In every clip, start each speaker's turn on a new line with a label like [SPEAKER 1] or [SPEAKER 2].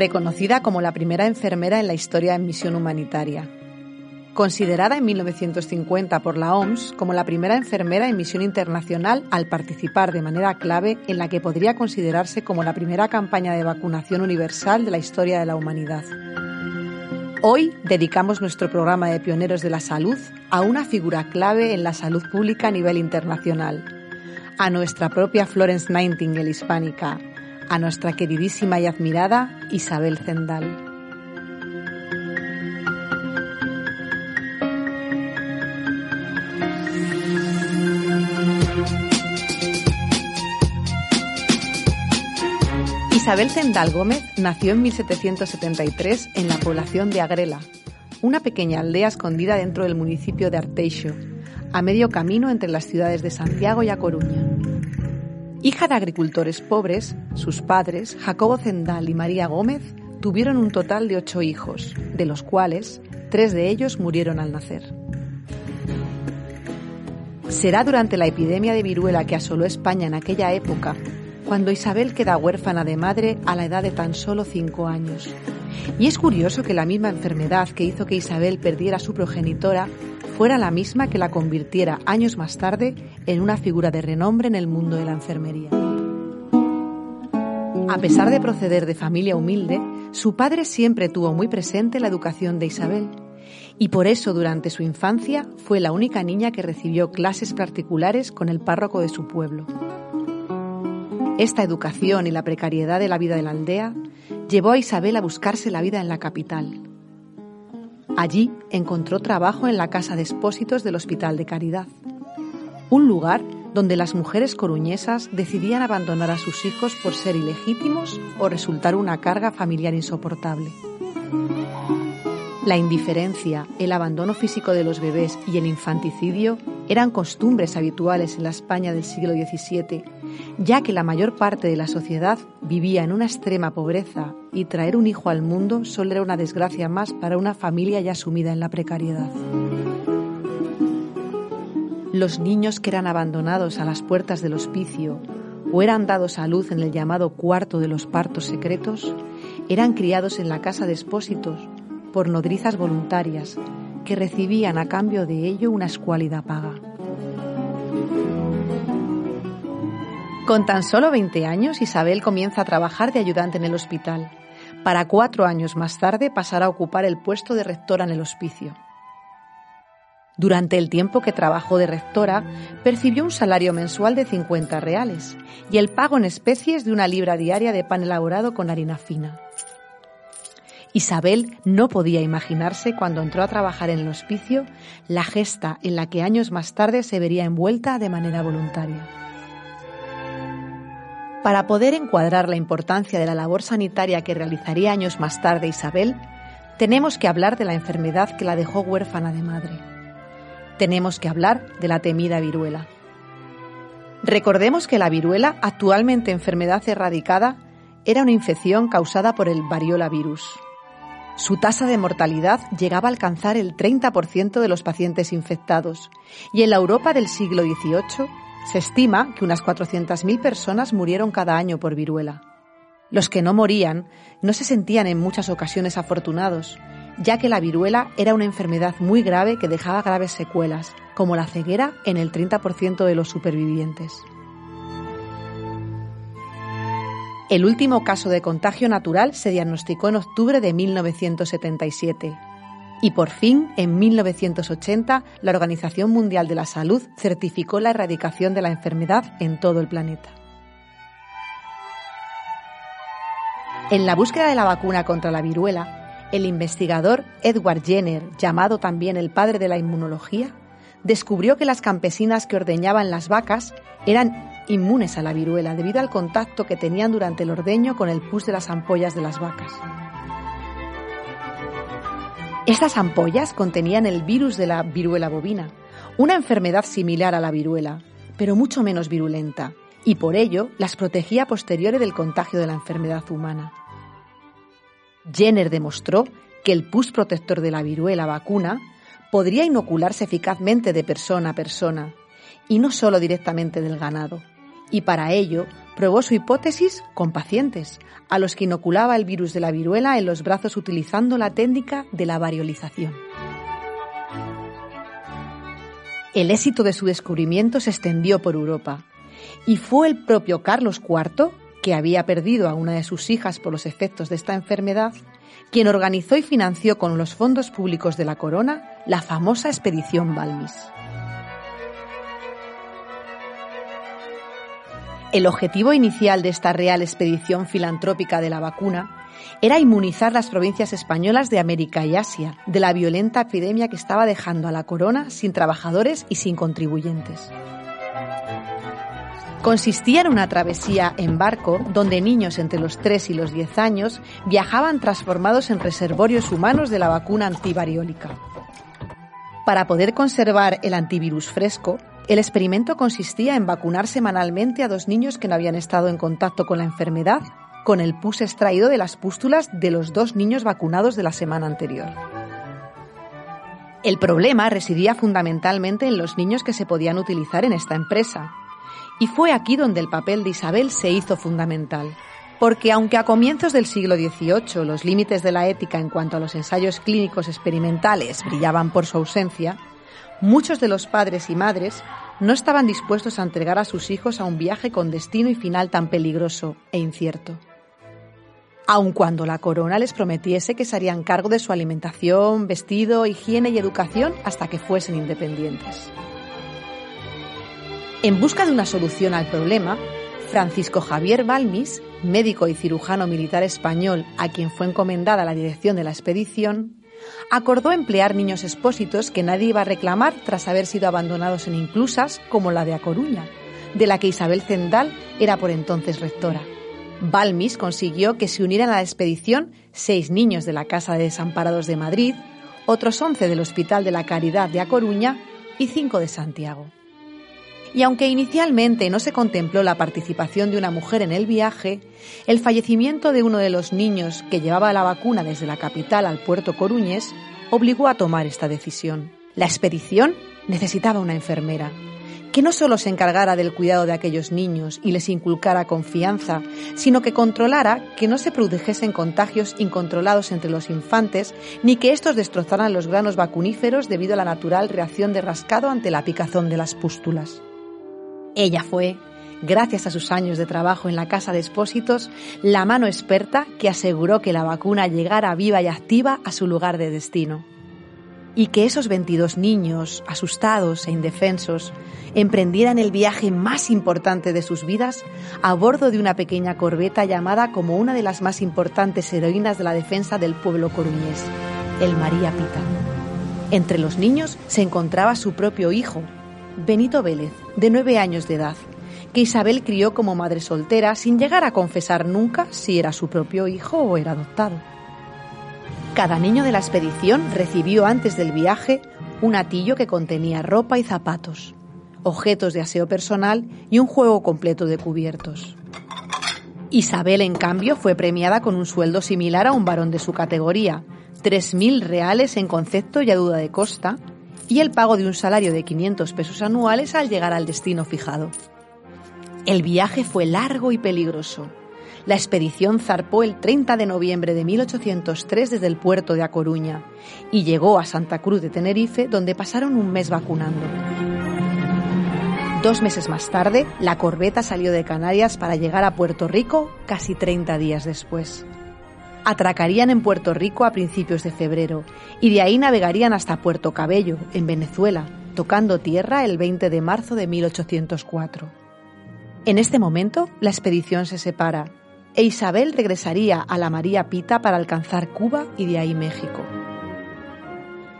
[SPEAKER 1] Reconocida como la primera enfermera en la historia en misión humanitaria. Considerada en 1950 por la OMS como la primera enfermera en misión internacional al participar de manera clave en la que podría considerarse como la primera campaña de vacunación universal de la historia de la humanidad. Hoy dedicamos nuestro programa de Pioneros de la Salud a una figura clave en la salud pública a nivel internacional, a nuestra propia Florence Nightingale hispánica, a nuestra queridísima y admirada Isabel Zendal. Isabel Zendal Gómez nació en 1773 en la población de Agrela, una pequeña aldea escondida dentro del municipio de Arteixo, a medio camino entre las ciudades de Santiago y A Coruña. Hija de agricultores pobres, sus padres, Jacobo Zendal y María Gómez, tuvieron un total de ocho hijos, de los cuales tres de ellos murieron al nacer. Será durante la epidemia de viruela que asoló España en aquella época cuando Isabel queda huérfana de madre a la edad de tan solo cinco años. Y es curioso que la misma enfermedad que hizo que Isabel perdiera a su progenitora fuera la misma que la convirtiera años más tarde en una figura de renombre en el mundo de la enfermería. A pesar de proceder de familia humilde, su padre siempre tuvo muy presente la educación de Isabel y por eso durante su infancia fue la única niña que recibió clases particulares con el párroco de su pueblo. Esta educación y la precariedad de la vida de la aldea llevó a Isabel a buscarse la vida en la capital, Allí encontró trabajo en la Casa de Expósitos del Hospital de Caridad, un lugar donde las mujeres coruñesas decidían abandonar a sus hijos por ser ilegítimos o resultar una carga familiar insoportable. La indiferencia, el abandono físico de los bebés y el infanticidio eran costumbres habituales en la España del siglo XVII, ya que la mayor parte de la sociedad vivía en una extrema pobreza y traer un hijo al mundo solo era una desgracia más para una familia ya sumida en la precariedad. Los niños que eran abandonados a las puertas del hospicio o eran dados a luz en el llamado cuarto de los partos secretos, eran criados en la casa de expósitos por nodrizas voluntarias que recibían a cambio de ello una escuálida paga. Con tan solo 20 años, Isabel comienza a trabajar de ayudante en el hospital, para cuatro años más tarde pasar a ocupar el puesto de rectora en el hospicio. Durante el tiempo que trabajó de rectora, percibió un salario mensual de 50 reales y el pago en especies de una libra diaria de pan elaborado con harina fina. Isabel no podía imaginarse cuando entró a trabajar en el hospicio la gesta en la que años más tarde se vería envuelta de manera voluntaria. Para poder encuadrar la importancia de la labor sanitaria que realizaría años más tarde Isabel, tenemos que hablar de la enfermedad que la dejó huérfana de madre. Tenemos que hablar de la temida viruela. Recordemos que la viruela, actualmente enfermedad erradicada, era una infección causada por el variola virus. Su tasa de mortalidad llegaba a alcanzar el 30% de los pacientes infectados y en la Europa del siglo XVIII se estima que unas 400.000 personas murieron cada año por viruela. Los que no morían no se sentían en muchas ocasiones afortunados, ya que la viruela era una enfermedad muy grave que dejaba graves secuelas, como la ceguera en el 30% de los supervivientes. El último caso de contagio natural se diagnosticó en octubre de 1977. Y por fin, en 1980, la Organización Mundial de la Salud certificó la erradicación de la enfermedad en todo el planeta. En la búsqueda de la vacuna contra la viruela, El investigador Edward Jenner, llamado también el padre de la inmunología, descubrió que las campesinas que ordeñaban las vacas eran inmunes a la viruela debido al contacto que tenían durante el ordeño con el pus de las ampollas de las vacas. Estas ampollas contenían el virus de la viruela bovina, una enfermedad similar a la viruela, pero mucho menos virulenta, y por ello las protegía posteriores del contagio de la enfermedad humana. Jenner demostró que el pus protector de la viruela vacuna podría inocularse eficazmente de persona a persona, y no solo directamente del ganado. Y para ello probó su hipótesis con pacientes, a los que inoculaba el virus de la viruela en los brazos utilizando la técnica de la variolización. El éxito de su descubrimiento se extendió por Europa, y fue el propio Carlos IV que había perdido a una de sus hijas por los efectos de esta enfermedad, quien organizó y financió con los fondos públicos de la corona la famosa expedición Balmis. El objetivo inicial de esta real expedición filantrópica de la vacuna era inmunizar las provincias españolas de América y Asia de la violenta epidemia que estaba dejando a la corona sin trabajadores y sin contribuyentes consistía en una travesía en barco donde niños entre los 3 y los 10 años viajaban transformados en reservorios humanos de la vacuna antivariólica. Para poder conservar el antivirus fresco, el experimento consistía en vacunar semanalmente a dos niños que no habían estado en contacto con la enfermedad con el pus extraído de las pústulas de los dos niños vacunados de la semana anterior. El problema residía fundamentalmente en los niños que se podían utilizar en esta empresa, y fue aquí donde el papel de Isabel se hizo fundamental. Porque aunque a comienzos del siglo XVIII los límites de la ética en cuanto a los ensayos clínicos experimentales brillaban por su ausencia, muchos de los padres y madres no estaban dispuestos a entregar a sus hijos a un viaje con destino y final tan peligroso e incierto. Aun cuando la corona les prometiese que se harían cargo de su alimentación, vestido, higiene y educación hasta que fuesen independientes. En busca de una solución al problema, Francisco Javier Balmis, médico y cirujano militar español a quien fue encomendada la dirección de la expedición, acordó emplear niños expósitos que nadie iba a reclamar tras haber sido abandonados en inclusas como la de A Coruña, de la que Isabel Zendal era por entonces rectora. Balmis consiguió que se unieran a la expedición seis niños de la Casa de Desamparados de Madrid, otros once del Hospital de la Caridad de A Coruña y cinco de Santiago y aunque inicialmente no se contempló la participación de una mujer en el viaje, el fallecimiento de uno de los niños que llevaba la vacuna desde la capital al puerto Coruñes obligó a tomar esta decisión. La expedición necesitaba una enfermera, que no solo se encargara del cuidado de aquellos niños y les inculcara confianza, sino que controlara que no se produjesen contagios incontrolados entre los infantes, ni que estos destrozaran los granos vacuníferos debido a la natural reacción de rascado ante la picazón de las pústulas. Ella fue, gracias a sus años de trabajo en la Casa de Expósitos, la mano experta que aseguró que la vacuna llegara viva y activa a su lugar de destino. Y que esos 22 niños, asustados e indefensos, emprendieran el viaje más importante de sus vidas a bordo de una pequeña corbeta llamada como una de las más importantes heroínas de la defensa del pueblo coruñés, el María Pita. Entre los niños se encontraba su propio hijo, Benito Vélez, de nueve años de edad, que Isabel crió como madre soltera sin llegar a confesar nunca si era su propio hijo o era adoptado. Cada niño de la expedición recibió antes del viaje un atillo que contenía ropa y zapatos, objetos de aseo personal y un juego completo de cubiertos. Isabel, en cambio, fue premiada con un sueldo similar a un varón de su categoría, 3.000 reales en concepto y a duda de costa, y el pago de un salario de 500 pesos anuales al llegar al destino fijado. El viaje fue largo y peligroso. La expedición zarpó el 30 de noviembre de 1803 desde el puerto de A Coruña y llegó a Santa Cruz de Tenerife, donde pasaron un mes vacunando. Dos meses más tarde, la corbeta salió de Canarias para llegar a Puerto Rico casi 30 días después atracarían en Puerto Rico a principios de febrero y de ahí navegarían hasta Puerto Cabello, en Venezuela, tocando tierra el 20 de marzo de 1804. En este momento, la expedición se separa e Isabel regresaría a la María Pita para alcanzar Cuba y de ahí México.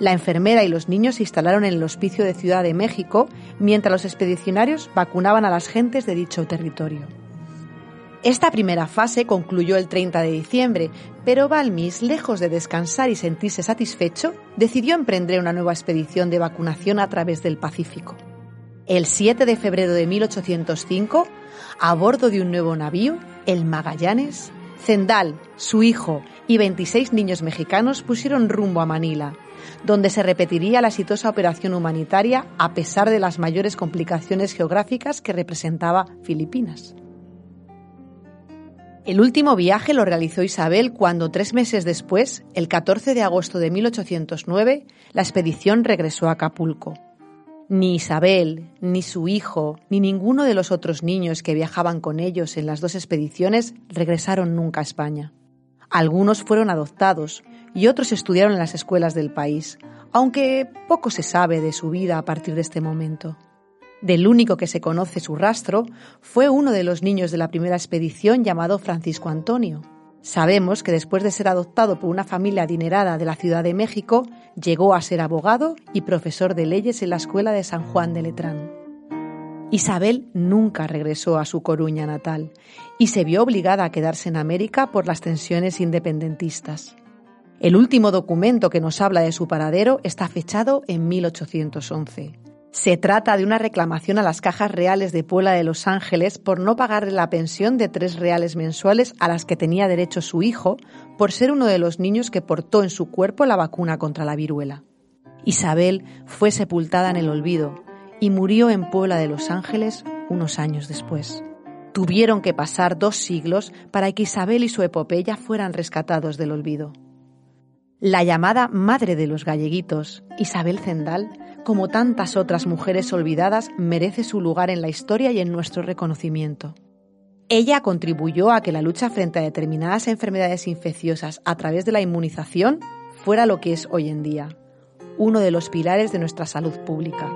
[SPEAKER 1] La enfermera y los niños se instalaron en el Hospicio de Ciudad de México mientras los expedicionarios vacunaban a las gentes de dicho territorio. Esta primera fase concluyó el 30 de diciembre, pero Balmis, lejos de descansar y sentirse satisfecho, decidió emprender una nueva expedición de vacunación a través del Pacífico. El 7 de febrero de 1805, a bordo de un nuevo navío, el Magallanes, Zendal, su hijo y 26 niños mexicanos pusieron rumbo a Manila, donde se repetiría la exitosa operación humanitaria a pesar de las mayores complicaciones geográficas que representaba Filipinas. El último viaje lo realizó Isabel cuando tres meses después, el 14 de agosto de 1809, la expedición regresó a Acapulco. Ni Isabel, ni su hijo, ni ninguno de los otros niños que viajaban con ellos en las dos expediciones regresaron nunca a España. Algunos fueron adoptados y otros estudiaron en las escuelas del país, aunque poco se sabe de su vida a partir de este momento. Del único que se conoce su rastro fue uno de los niños de la primera expedición llamado Francisco Antonio. Sabemos que después de ser adoptado por una familia adinerada de la Ciudad de México, llegó a ser abogado y profesor de leyes en la Escuela de San Juan de Letrán. Isabel nunca regresó a su Coruña natal y se vio obligada a quedarse en América por las tensiones independentistas. El último documento que nos habla de su paradero está fechado en 1811. Se trata de una reclamación a las cajas reales de Puebla de Los Ángeles por no pagarle la pensión de tres reales mensuales a las que tenía derecho su hijo por ser uno de los niños que portó en su cuerpo la vacuna contra la viruela. Isabel fue sepultada en el olvido y murió en Puebla de Los Ángeles unos años después. Tuvieron que pasar dos siglos para que Isabel y su epopeya fueran rescatados del olvido. La llamada madre de los galleguitos, Isabel Zendal, como tantas otras mujeres olvidadas, merece su lugar en la historia y en nuestro reconocimiento. Ella contribuyó a que la lucha frente a determinadas enfermedades infecciosas a través de la inmunización fuera lo que es hoy en día, uno de los pilares de nuestra salud pública.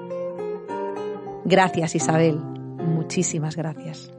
[SPEAKER 1] Gracias Isabel, muchísimas gracias.